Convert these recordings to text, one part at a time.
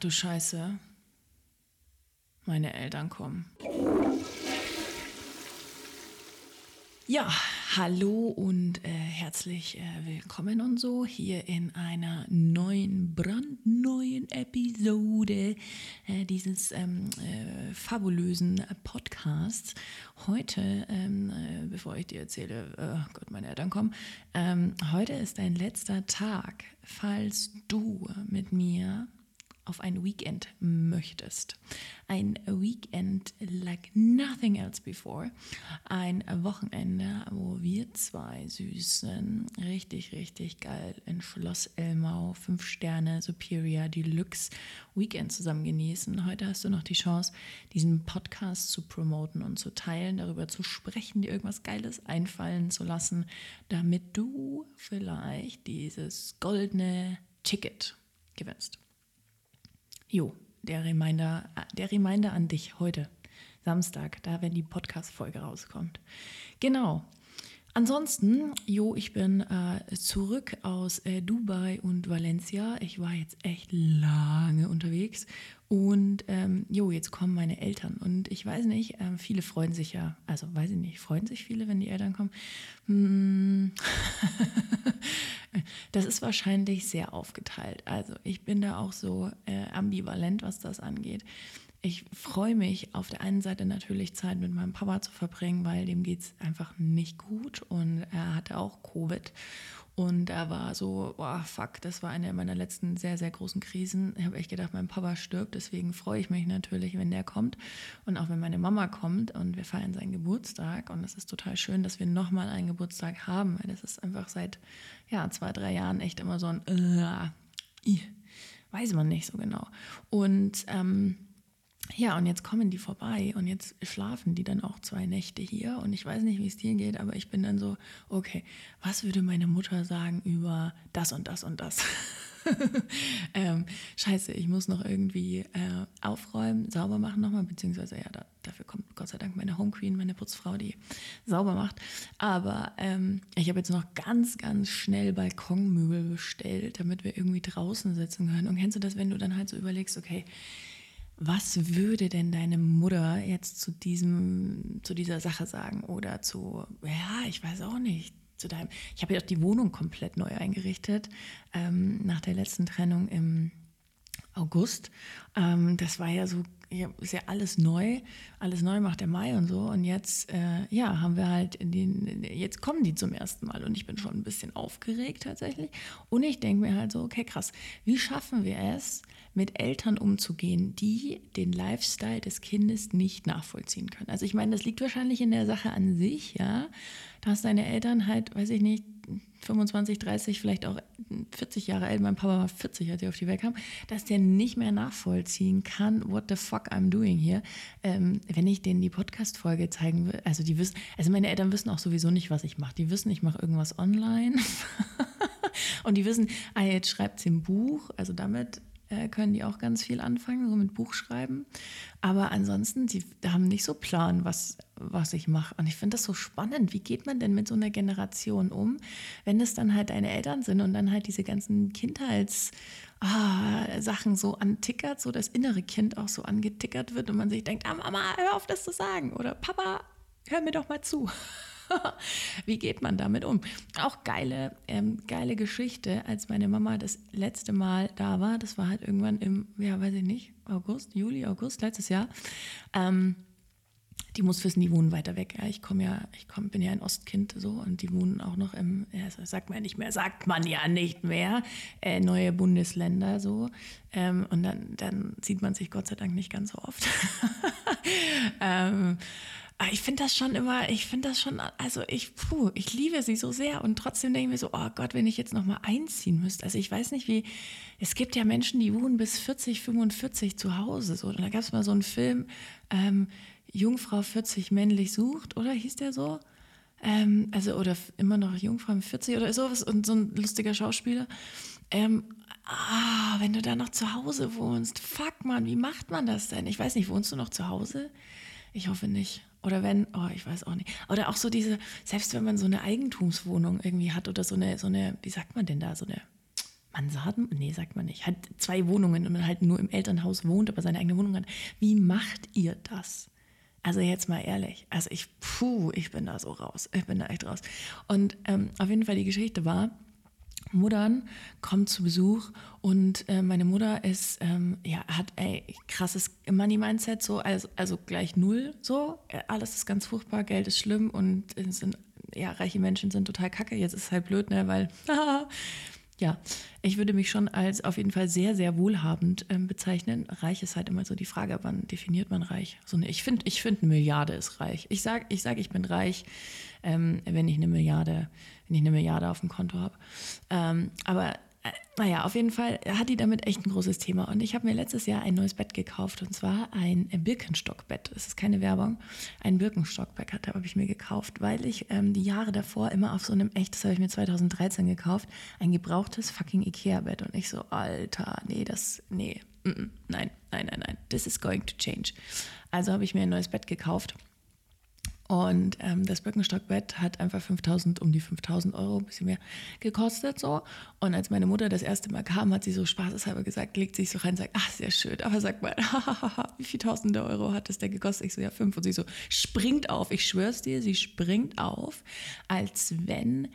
du Scheiße. Meine Eltern kommen. Ja, hallo und äh, herzlich äh, willkommen und so hier in einer neuen, brandneuen Episode äh, dieses ähm, äh, fabulösen Podcasts. Heute, ähm, äh, bevor ich dir erzähle, oh Gott, meine Eltern kommen, ähm, heute ist dein letzter Tag, falls du mit mir auf ein Weekend möchtest. Ein Weekend like nothing else before. Ein Wochenende, wo wir zwei Süßen richtig, richtig geil in Schloss Elmau, 5 Sterne Superior Deluxe Weekend zusammen genießen. Heute hast du noch die Chance, diesen Podcast zu promoten und zu teilen, darüber zu sprechen, dir irgendwas Geiles einfallen zu lassen, damit du vielleicht dieses goldene Ticket gewinnst. Jo, der Reminder, der Reminder an dich heute, Samstag, da wenn die Podcast-Folge rauskommt. Genau. Ansonsten, jo, ich bin äh, zurück aus äh, Dubai und Valencia. Ich war jetzt echt lange unterwegs und ähm, jo, jetzt kommen meine Eltern und ich weiß nicht, äh, viele freuen sich ja, also weiß ich nicht, freuen sich viele, wenn die Eltern kommen. Hm. Das ist wahrscheinlich sehr aufgeteilt. Also ich bin da auch so äh, ambivalent, was das angeht. Ich freue mich auf der einen Seite natürlich Zeit mit meinem Papa zu verbringen, weil dem geht es einfach nicht gut und er hatte auch Covid. Und er war so, boah, fuck, das war eine meiner letzten sehr, sehr großen Krisen. Ich habe echt gedacht, mein Papa stirbt, deswegen freue ich mich natürlich, wenn der kommt. Und auch wenn meine Mama kommt und wir feiern seinen Geburtstag. Und es ist total schön, dass wir nochmal einen Geburtstag haben, weil das ist einfach seit ja, zwei, drei Jahren echt immer so ein, äh, weiß man nicht so genau. Und ähm, ja, und jetzt kommen die vorbei und jetzt schlafen die dann auch zwei Nächte hier und ich weiß nicht, wie es dir geht, aber ich bin dann so, okay, was würde meine Mutter sagen über das und das und das? ähm, scheiße, ich muss noch irgendwie äh, aufräumen, sauber machen nochmal, beziehungsweise ja, da, dafür kommt Gott sei Dank meine Home Queen, meine Putzfrau, die sauber macht. Aber ähm, ich habe jetzt noch ganz, ganz schnell Balkonmöbel bestellt, damit wir irgendwie draußen sitzen können. Und kennst du das, wenn du dann halt so überlegst, okay, was würde denn deine Mutter jetzt zu diesem, zu dieser Sache sagen? Oder zu, ja, ich weiß auch nicht, zu deinem. Ich habe ja auch die Wohnung komplett neu eingerichtet, ähm, nach der letzten Trennung im August. Ähm, das war ja so, ist ja alles neu, alles neu macht der Mai und so. Und jetzt, äh, ja, haben wir halt den, jetzt kommen die zum ersten Mal und ich bin schon ein bisschen aufgeregt tatsächlich. Und ich denke mir halt so, okay, krass, wie schaffen wir es, mit Eltern umzugehen, die den Lifestyle des Kindes nicht nachvollziehen können? Also ich meine, das liegt wahrscheinlich in der Sache an sich, ja. Da hast deine Eltern halt, weiß ich nicht, 25, 30, vielleicht auch 40 Jahre alt, mein Papa war 40, als er auf die Welt kam, dass der nicht mehr nachvollziehen kann, what the fuck I'm doing here. Ähm, wenn ich denen die Podcast-Folge zeigen will, also die wissen, also meine Eltern wissen auch sowieso nicht, was ich mache. Die wissen, ich mache irgendwas online. Und die wissen, ah, jetzt schreibt sie ein Buch, also damit äh, können die auch ganz viel anfangen, so mit Buchschreiben. Aber ansonsten, die haben nicht so Plan, was, was ich mache. Und ich finde das so spannend. Wie geht man denn mit so einer Generation um, wenn es dann halt deine Eltern sind und dann halt diese ganzen Kindheits- ah, so antickert, so das innere Kind auch so angetickert wird und man sich denkt, ah Mama, hör auf das zu sagen oder Papa, hör mir doch mal zu. Wie geht man damit um? Auch geile, ähm, geile Geschichte, als meine Mama das letzte Mal da war. Das war halt irgendwann im, ja, weiß ich nicht, August, Juli, August, letztes Jahr. Ähm, die muss wissen, die wohnen weiter weg. Ja, ich komme ja, ich komm, bin ja ein Ostkind so und die wohnen auch noch im, ja, sagt man ja nicht mehr, sagt man ja nicht mehr, äh, neue Bundesländer so. Ähm, und dann, dann sieht man sich Gott sei Dank nicht ganz so oft. ähm, ich finde das schon immer, ich finde das schon, also ich, puh, ich liebe sie so sehr und trotzdem denke ich mir so, oh Gott, wenn ich jetzt noch mal einziehen müsste. Also ich weiß nicht wie, es gibt ja Menschen, die wohnen bis 40, 45 zu Hause. So. Und da gab es mal so einen Film, ähm, Jungfrau 40 männlich sucht, oder hieß der so? Ähm, also, oder immer noch Jungfrau 40 oder sowas und so ein lustiger Schauspieler. Ähm, ah, wenn du da noch zu Hause wohnst, fuck man, wie macht man das denn? Ich weiß nicht, wohnst du noch zu Hause? Ich hoffe nicht. Oder wenn, oh, ich weiß auch nicht. Oder auch so diese, selbst wenn man so eine Eigentumswohnung irgendwie hat oder so eine, so eine, wie sagt man denn da, so eine, Mansarden, nee, sagt man nicht, hat zwei Wohnungen und halt nur im Elternhaus wohnt, aber seine eigene Wohnung hat. Wie macht ihr das? Also jetzt mal ehrlich, also ich, puh, ich bin da so raus, ich bin da echt raus. Und ähm, auf jeden Fall die Geschichte war, Muttern kommt zu Besuch und äh, meine Mutter ist, ähm, ja, hat ey, krasses Money-Mindset, so, also, also gleich null, so. Alles ist ganz furchtbar, Geld ist schlimm und sind, ja, reiche Menschen sind total kacke. Jetzt ist es halt blöd, ne, weil, ja, ich würde mich schon als auf jeden Fall sehr, sehr wohlhabend ähm, bezeichnen. Reich ist halt immer so die Frage, wann definiert man reich? So, ne, ich finde, ich find, eine Milliarde ist reich. Ich sage, ich, sag, ich bin reich, ähm, wenn ich eine Milliarde, wenn ich eine Milliarde auf dem Konto habe. Ähm, aber äh, naja, auf jeden Fall hat die damit echt ein großes Thema. Und ich habe mir letztes Jahr ein neues Bett gekauft und zwar ein Birkenstockbett. Es ist keine Werbung. Ein Birkenstockbett habe ich mir gekauft, weil ich ähm, die Jahre davor immer auf so einem echt, das habe ich mir 2013 gekauft, ein gebrauchtes fucking Ikea-Bett. Und ich so, Alter, nee, das, nee, nein, nein, nein, nein, this is going to change. Also habe ich mir ein neues Bett gekauft und ähm, das Birkenstockbett hat einfach 5000, um die 5000 Euro, ein bisschen mehr gekostet so. Und als meine Mutter das erste Mal kam, hat sie so spaßeshalber gesagt, legt sich so rein und sagt, ach, sehr schön, aber sag mal, wie viel Tausende Euro hat das denn gekostet? Ich so, ja, fünf. Und sie so, springt auf, ich schwör's dir, sie springt auf, als wenn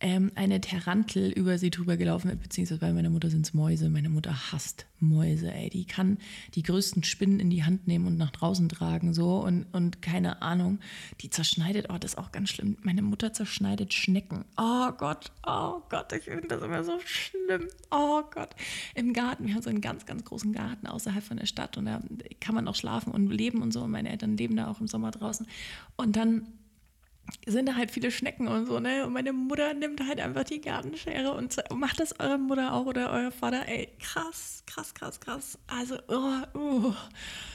ähm, eine Tarantel über sie drüber gelaufen ist, beziehungsweise bei meiner Mutter sind es Mäuse. Meine Mutter hasst Mäuse, ey. Die kann die größten Spinnen in die Hand nehmen und nach draußen tragen, so und, und keine Ahnung. Die zerschneidet, oh, das ist auch ganz schlimm. Meine Mutter zerschneidet Schnecken. Oh Gott, oh Gott, ich finde das immer so schlimm. Oh Gott. Im Garten, wir haben so einen ganz, ganz großen Garten außerhalb von der Stadt und da kann man auch schlafen und leben und so. Und meine Eltern leben da auch im Sommer draußen. Und dann sind da halt viele Schnecken und so, ne? Und meine Mutter nimmt halt einfach die Gartenschere und macht das eure Mutter auch oder euer Vater. Ey, krass, krass, krass, krass. Also, oh, oh,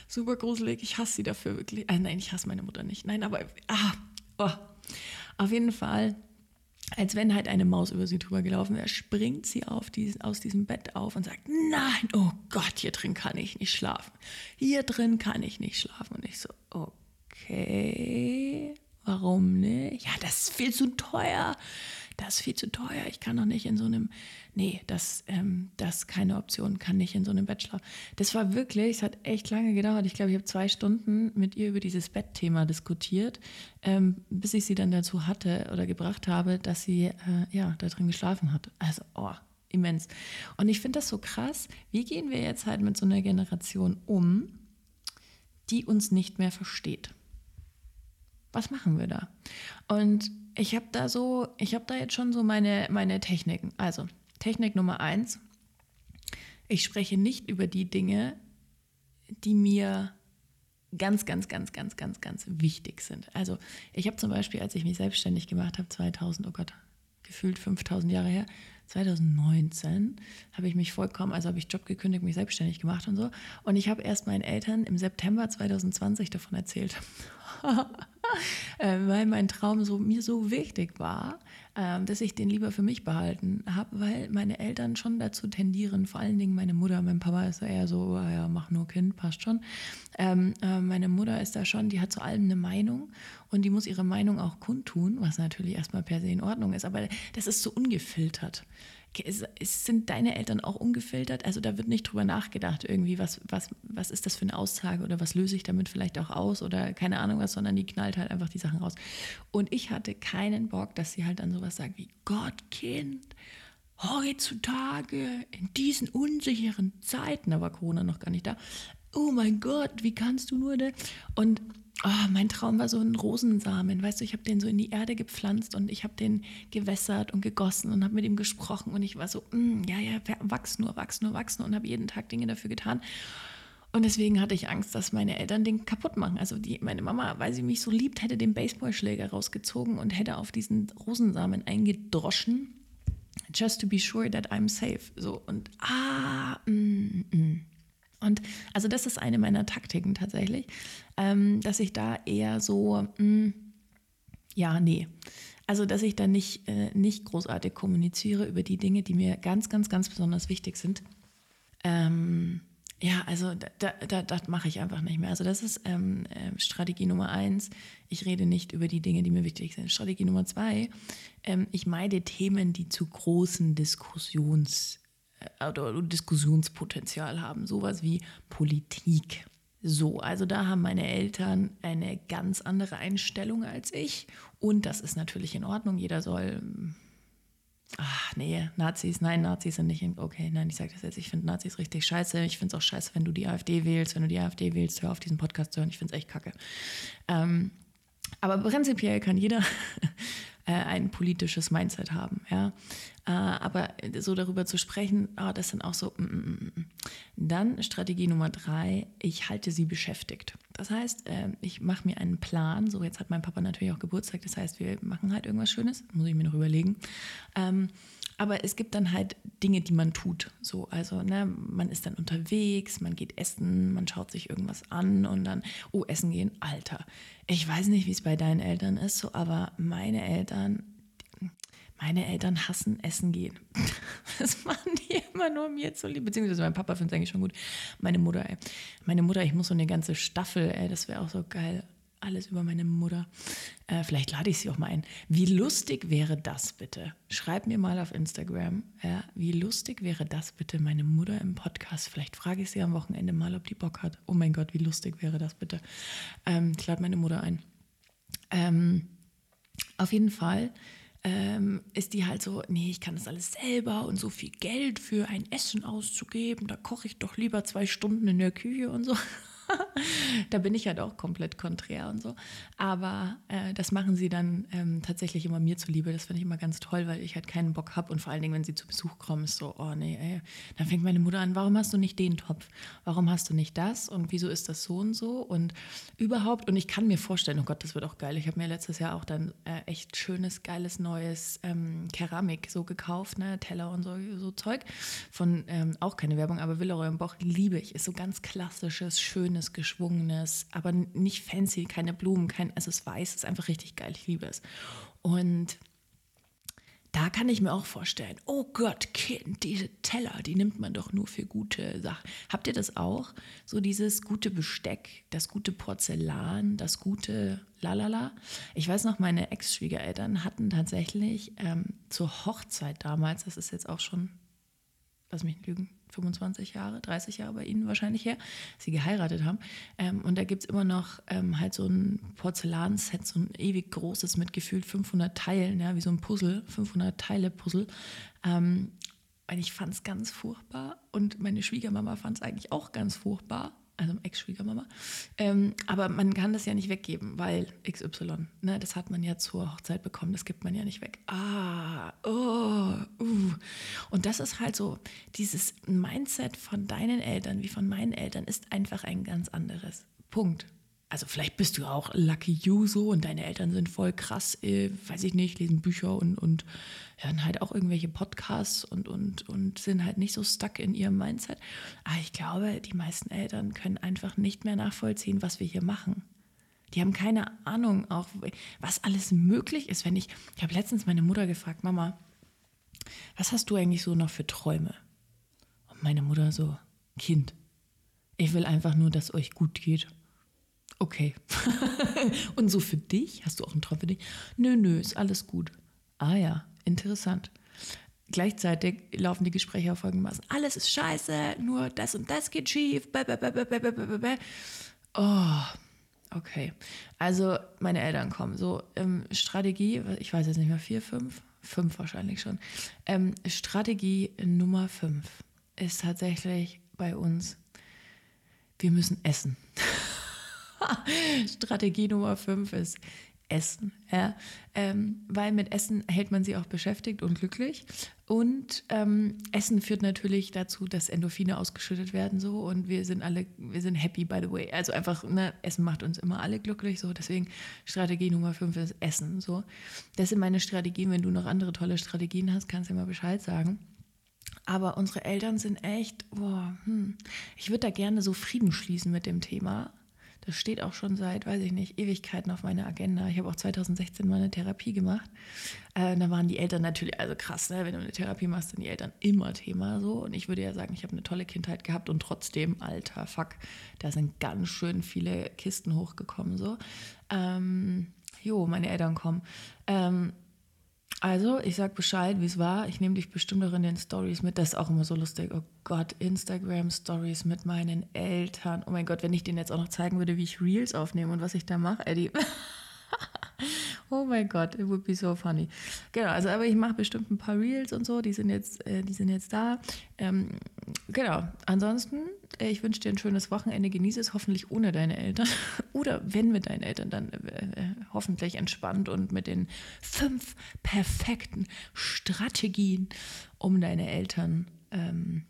super gruselig. Ich hasse sie dafür wirklich. Äh, nein, ich hasse meine Mutter nicht. Nein, aber, ah, oh. Auf jeden Fall, als wenn halt eine Maus über sie drüber gelaufen wäre, springt sie auf diesen, aus diesem Bett auf und sagt, nein, oh Gott, hier drin kann ich nicht schlafen. Hier drin kann ich nicht schlafen. Und ich so, okay Warum nicht? Ja, das ist viel zu teuer. Das ist viel zu teuer. Ich kann doch nicht in so einem. Nee, das, ähm, das ist keine Option, kann nicht in so einem schlafen. Das war wirklich, es hat echt lange gedauert. Ich glaube, ich habe zwei Stunden mit ihr über dieses Bettthema diskutiert, ähm, bis ich sie dann dazu hatte oder gebracht habe, dass sie äh, ja da drin geschlafen hat. Also, oh, immens. Und ich finde das so krass. Wie gehen wir jetzt halt mit so einer Generation um, die uns nicht mehr versteht? Was machen wir da? Und ich habe da so, ich habe da jetzt schon so meine, meine Techniken. Also, Technik Nummer eins, ich spreche nicht über die Dinge, die mir ganz, ganz, ganz, ganz, ganz, ganz wichtig sind. Also ich habe zum Beispiel, als ich mich selbstständig gemacht habe, 2000, oh Gott, gefühlt 5000 Jahre her, 2019 habe ich mich vollkommen, also habe ich Job gekündigt, mich selbstständig gemacht und so. Und ich habe erst meinen Eltern im September 2020 davon erzählt. Ähm, weil mein Traum so, mir so wichtig war, ähm, dass ich den lieber für mich behalten habe, weil meine Eltern schon dazu tendieren, vor allen Dingen meine Mutter, mein Papa ist eher so, ah ja, mach nur Kind, passt schon. Ähm, äh, meine Mutter ist da schon, die hat zu allem eine Meinung und die muss ihre Meinung auch kundtun, was natürlich erstmal per se in Ordnung ist, aber das ist so ungefiltert sind deine Eltern auch ungefiltert? Also da wird nicht drüber nachgedacht, irgendwie, was, was, was ist das für eine Aussage oder was löse ich damit vielleicht auch aus oder keine Ahnung was, sondern die knallt halt einfach die Sachen raus. Und ich hatte keinen Bock, dass sie halt dann sowas sagt wie Gott, Kind, heutzutage in diesen unsicheren Zeiten, da war Corona noch gar nicht da. Oh mein Gott, wie kannst du nur? Ne? Und Oh, mein Traum war so ein Rosensamen. Weißt du, ich habe den so in die Erde gepflanzt und ich habe den gewässert und gegossen und habe mit ihm gesprochen. Und ich war so, mm, ja, ja, wachs nur, wachs nur, wachs nur und habe jeden Tag Dinge dafür getan. Und deswegen hatte ich Angst, dass meine Eltern den kaputt machen. Also die, meine Mama, weil sie mich so liebt, hätte den Baseballschläger rausgezogen und hätte auf diesen Rosensamen eingedroschen. Just to be sure that I'm safe. So und ah, mm, mm. Und also das ist eine meiner Taktiken tatsächlich, ähm, dass ich da eher so, mh, hm, ja, nee. Also, dass ich da nicht, äh, nicht großartig kommuniziere über die Dinge, die mir ganz, ganz, ganz besonders wichtig sind. Ähm, ja, also da, da, das mache ich einfach nicht mehr. Also das ist ähm, äh, Strategie Nummer eins. Ich rede nicht über die Dinge, die mir wichtig sind. Strategie Nummer zwei, ähm, ich meide Themen, die zu großen Diskussions oder Diskussionspotenzial haben. Sowas wie Politik. So, also da haben meine Eltern eine ganz andere Einstellung als ich. Und das ist natürlich in Ordnung. Jeder soll. Ach, nee, Nazis, nein, Nazis sind nicht. Okay, nein, ich sage das jetzt. Ich finde Nazis richtig scheiße. Ich finde es auch scheiße, wenn du die AfD wählst. Wenn du die AfD wählst, hör auf diesen Podcast zu hören. Ich finde es echt kacke. Ähm, aber prinzipiell kann jeder äh, ein politisches Mindset haben. Ja? Äh, aber so darüber zu sprechen, oh, das sind auch so. Mm, mm, mm, mm. Dann Strategie Nummer drei, ich halte sie beschäftigt. Das heißt, äh, ich mache mir einen Plan. So, jetzt hat mein Papa natürlich auch Geburtstag. Das heißt, wir machen halt irgendwas Schönes. Muss ich mir noch überlegen. Ähm, aber es gibt dann halt Dinge, die man tut. So, also ne, man ist dann unterwegs, man geht essen, man schaut sich irgendwas an und dann, oh, essen gehen, Alter. Ich weiß nicht, wie es bei deinen Eltern ist, so, aber meine Eltern, meine Eltern hassen Essen gehen. Das machen die immer nur mir zu lieb. Beziehungsweise mein Papa findet es eigentlich schon gut. Meine Mutter, ey. Meine Mutter, ich muss so eine ganze Staffel, ey, das wäre auch so geil alles über meine Mutter. Äh, vielleicht lade ich sie auch mal ein. Wie lustig wäre das bitte? Schreib mir mal auf Instagram. Ja, wie lustig wäre das bitte, meine Mutter im Podcast? Vielleicht frage ich sie am Wochenende mal, ob die Bock hat. Oh mein Gott, wie lustig wäre das bitte? Ähm, ich lade meine Mutter ein. Ähm, auf jeden Fall ähm, ist die halt so, nee, ich kann das alles selber und so viel Geld für ein Essen auszugeben, da koche ich doch lieber zwei Stunden in der Küche und so. da bin ich halt auch komplett konträr und so. Aber äh, das machen sie dann ähm, tatsächlich immer mir zuliebe. Das finde ich immer ganz toll, weil ich halt keinen Bock habe. Und vor allen Dingen, wenn sie zu Besuch kommen, ist so, oh nee, ey. Dann fängt meine Mutter an, warum hast du nicht den Topf? Warum hast du nicht das? Und wieso ist das so und so? Und überhaupt, und ich kann mir vorstellen, oh Gott, das wird auch geil. Ich habe mir letztes Jahr auch dann äh, echt schönes, geiles, neues ähm, Keramik so gekauft, ne? Teller und so, so Zeug. Von, ähm, auch keine Werbung, aber Villeroy und Boch liebe ich. Ist so ganz klassisches, schönes, schönes, geschwungenes, aber nicht fancy, keine Blumen, kein, es ist weiß, es ist einfach richtig geil, ich liebe es. Und da kann ich mir auch vorstellen, oh Gott, Kind, diese Teller, die nimmt man doch nur für gute Sachen. Habt ihr das auch? So dieses gute Besteck, das gute Porzellan, das gute Lalala. Ich weiß noch, meine Ex-Schwiegereltern hatten tatsächlich ähm, zur Hochzeit damals, das ist jetzt auch schon, lass mich lügen, 25 Jahre, 30 Jahre bei Ihnen wahrscheinlich her, sie geheiratet haben. Ähm, und da gibt es immer noch ähm, halt so ein Porzellanset, so ein ewig großes mit gefühlt 500 Teilen, ja, wie so ein Puzzle, 500 Teile Puzzle. Ähm, und ich fand es ganz furchtbar und meine Schwiegermama fand es eigentlich auch ganz furchtbar also Ex-Schwiegermama. Ähm, aber man kann das ja nicht weggeben, weil XY, ne, das hat man ja zur Hochzeit bekommen, das gibt man ja nicht weg. Ah, oh, uh. Und das ist halt so, dieses Mindset von deinen Eltern wie von meinen Eltern ist einfach ein ganz anderes. Punkt also vielleicht bist du auch lucky you so und deine Eltern sind voll krass, äh, weiß ich nicht, lesen Bücher und, und hören halt auch irgendwelche Podcasts und, und, und sind halt nicht so stuck in ihrem Mindset. Aber ich glaube, die meisten Eltern können einfach nicht mehr nachvollziehen, was wir hier machen. Die haben keine Ahnung, auch was alles möglich ist. Wenn ich, ich habe letztens meine Mutter gefragt, Mama, was hast du eigentlich so noch für Träume? Und meine Mutter so, Kind, ich will einfach nur, dass euch gut geht. Okay. und so für dich? Hast du auch einen Traum für dich? Nö, nö, ist alles gut. Ah ja, interessant. Gleichzeitig laufen die Gespräche auf folgendermaßen. Alles ist scheiße, nur das und das geht schief. Oh, okay. Also meine Eltern kommen. So, ähm, Strategie, ich weiß jetzt nicht mehr, vier, fünf? Fünf wahrscheinlich schon. Ähm, Strategie Nummer fünf ist tatsächlich bei uns, wir müssen essen. Strategie Nummer fünf ist Essen. Ja? Ähm, weil mit Essen hält man sie auch beschäftigt und glücklich. Und ähm, Essen führt natürlich dazu, dass Endorphine ausgeschüttet werden so und wir sind alle, wir sind happy by the way. Also einfach, ne, Essen macht uns immer alle glücklich so. Deswegen Strategie Nummer fünf ist Essen so. Das sind meine Strategien. Wenn du noch andere tolle Strategien hast, kannst du immer Bescheid sagen. Aber unsere Eltern sind echt, boah, hm. ich würde da gerne so Frieden schließen mit dem Thema. Das steht auch schon seit, weiß ich nicht, Ewigkeiten auf meiner Agenda. Ich habe auch 2016 mal eine Therapie gemacht. Äh, da waren die Eltern natürlich, also krass, ne? wenn du eine Therapie machst, sind die Eltern immer Thema so. Und ich würde ja sagen, ich habe eine tolle Kindheit gehabt und trotzdem, alter Fuck, da sind ganz schön viele Kisten hochgekommen so. Ähm, jo, meine Eltern kommen. Ähm, Also, ich sag Bescheid, wie es war. Ich nehme dich bestimmt auch in den Stories mit. Das ist auch immer so lustig. Oh Gott, Instagram Stories mit meinen Eltern. Oh mein Gott, wenn ich denen jetzt auch noch zeigen würde, wie ich Reels aufnehme und was ich da mache, Eddie. oh mein Gott, it would be so funny. Genau, also aber ich mache bestimmt ein paar Reels und so, die sind jetzt, äh, die sind jetzt da. Ähm, genau, ansonsten, äh, ich wünsche dir ein schönes Wochenende, genieße es hoffentlich ohne deine Eltern oder wenn mit deinen Eltern, dann äh, äh, hoffentlich entspannt und mit den fünf perfekten Strategien, um deine Eltern ähm,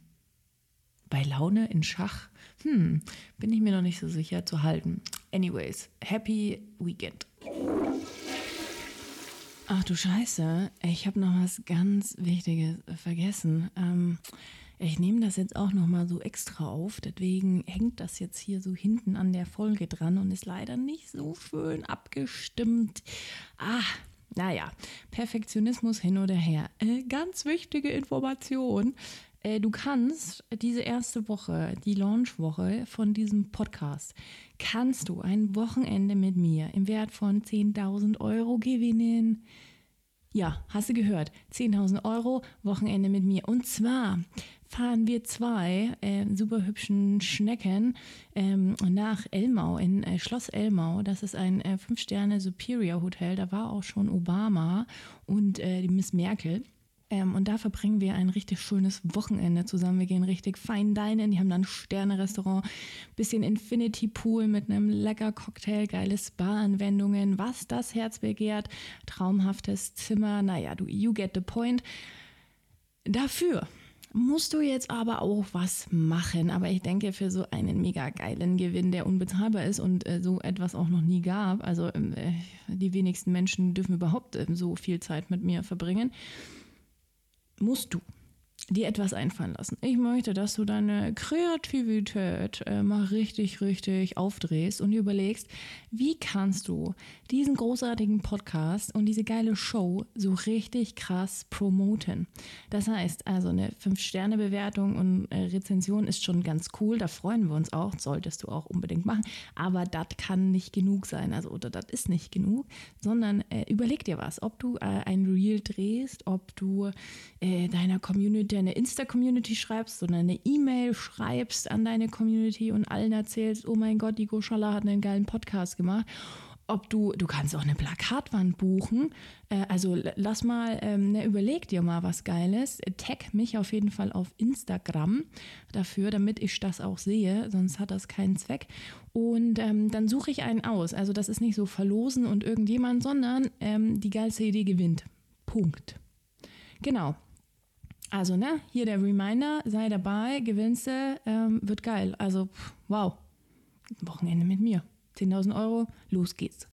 bei Laune in Schach, hm, bin ich mir noch nicht so sicher zu halten. Anyways, happy weekend. Ach du Scheiße, ich habe noch was ganz Wichtiges vergessen. Ähm, ich nehme das jetzt auch noch mal so extra auf, deswegen hängt das jetzt hier so hinten an der Folge dran und ist leider nicht so schön abgestimmt. Ah, naja, Perfektionismus hin oder her. Äh, ganz wichtige Information. Äh, du kannst diese erste Woche, die Launchwoche von diesem Podcast, kannst du ein Wochenende mit mir im Wert von 10.000 Euro gewinnen. Ja, hast du gehört? 10.000 Euro Wochenende mit mir. Und zwar fahren wir zwei äh, super hübschen Schnecken ähm, nach Elmau, in äh, Schloss Elmau. Das ist ein äh, Fünf-Sterne-Superior-Hotel. Da war auch schon Obama und äh, die Miss Merkel. Ähm, und da verbringen wir ein richtig schönes Wochenende zusammen. Wir gehen richtig fein dinen. Die haben dann Sterne-Restaurant, bisschen Infinity Pool mit einem lecker Cocktail, geile Spa-Anwendungen, was das Herz begehrt, traumhaftes Zimmer. Naja, du, you get the point. Dafür musst du jetzt aber auch was machen. Aber ich denke, für so einen mega geilen Gewinn, der unbezahlbar ist und äh, so etwas auch noch nie gab, also äh, die wenigsten Menschen dürfen überhaupt äh, so viel Zeit mit mir verbringen musst du dir etwas einfallen lassen. Ich möchte, dass du deine Kreativität äh, mal richtig, richtig aufdrehst und überlegst, wie kannst du diesen großartigen Podcast und diese geile Show so richtig krass promoten. Das heißt, also eine 5-Sterne-Bewertung und äh, Rezension ist schon ganz cool, da freuen wir uns auch, solltest du auch unbedingt machen, aber das kann nicht genug sein, also oder das ist nicht genug, sondern äh, überleg dir was, ob du äh, ein Reel drehst, ob du äh, deiner Community eine Insta-Community schreibst, sondern eine E-Mail schreibst an deine Community und allen erzählst, oh mein Gott, die Goshala hat einen geilen Podcast gemacht. Ob du, du kannst auch eine Plakatwand buchen. Äh, also lass mal, ähm, ne, überleg dir mal was Geiles. Tag mich auf jeden Fall auf Instagram dafür, damit ich das auch sehe, sonst hat das keinen Zweck. Und ähm, dann suche ich einen aus. Also das ist nicht so verlosen und irgendjemand, sondern ähm, die geilste Idee gewinnt. Punkt. Genau. Also, ne, hier der Reminder, sei dabei, gewinnst du, ähm, wird geil. Also, wow. Wochenende mit mir. 10.000 Euro, los geht's.